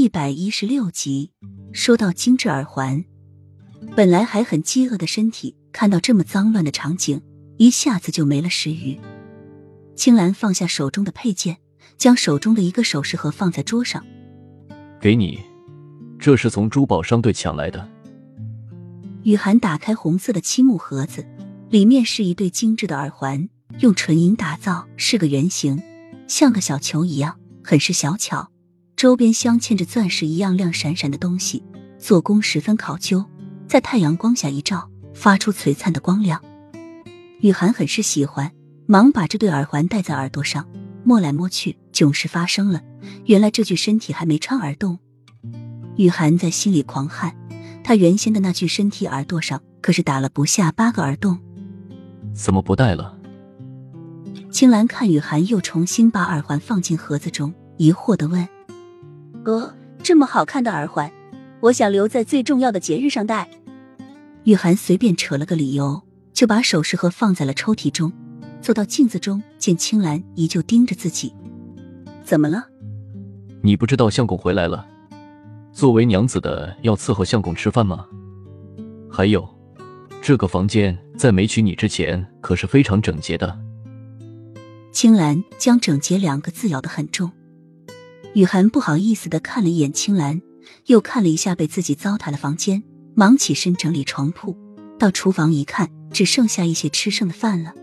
一百一十六集，说到精致耳环，本来还很饥饿的身体，看到这么脏乱的场景，一下子就没了食欲。青兰放下手中的佩剑，将手中的一个首饰盒放在桌上，给你，这是从珠宝商队抢来的。雨涵打开红色的漆木盒子，里面是一对精致的耳环，用纯银打造，是个圆形，像个小球一样，很是小巧。周边镶嵌着钻石一样亮闪闪的东西，做工十分考究，在太阳光下一照，发出璀璨的光亮。雨涵很是喜欢，忙把这对耳环戴在耳朵上，摸来摸去，囧事发生了。原来这具身体还没穿耳洞，雨涵在心里狂汗，她原先的那具身体耳朵上可是打了不下八个耳洞，怎么不戴了？青兰看雨涵又重新把耳环放进盒子中，疑惑的问。哥，这么好看的耳环，我想留在最重要的节日上戴。雨涵随便扯了个理由，就把首饰盒放在了抽屉中，走到镜子中，见青兰依旧盯着自己。怎么了？你不知道相公回来了？作为娘子的要伺候相公吃饭吗？还有，这个房间在没娶你之前可是非常整洁的。青兰将“整洁”两个字咬得很重。雨涵不好意思的看了一眼青兰，又看了一下被自己糟蹋的房间，忙起身整理床铺。到厨房一看，只剩下一些吃剩的饭了。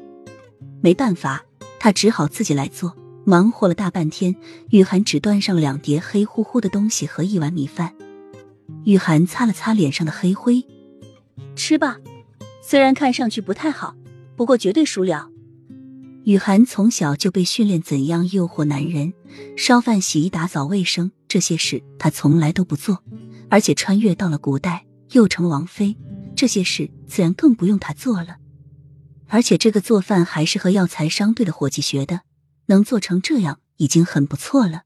没办法，他只好自己来做。忙活了大半天，雨涵只端上了两碟黑乎乎的东西和一碗米饭。雨涵擦了擦脸上的黑灰，吃吧，虽然看上去不太好，不过绝对熟了。雨涵从小就被训练怎样诱惑男人，烧饭、洗衣、打扫卫生这些事她从来都不做，而且穿越到了古代又成王妃，这些事自然更不用她做了。而且这个做饭还是和药材商队的伙计学的，能做成这样已经很不错了。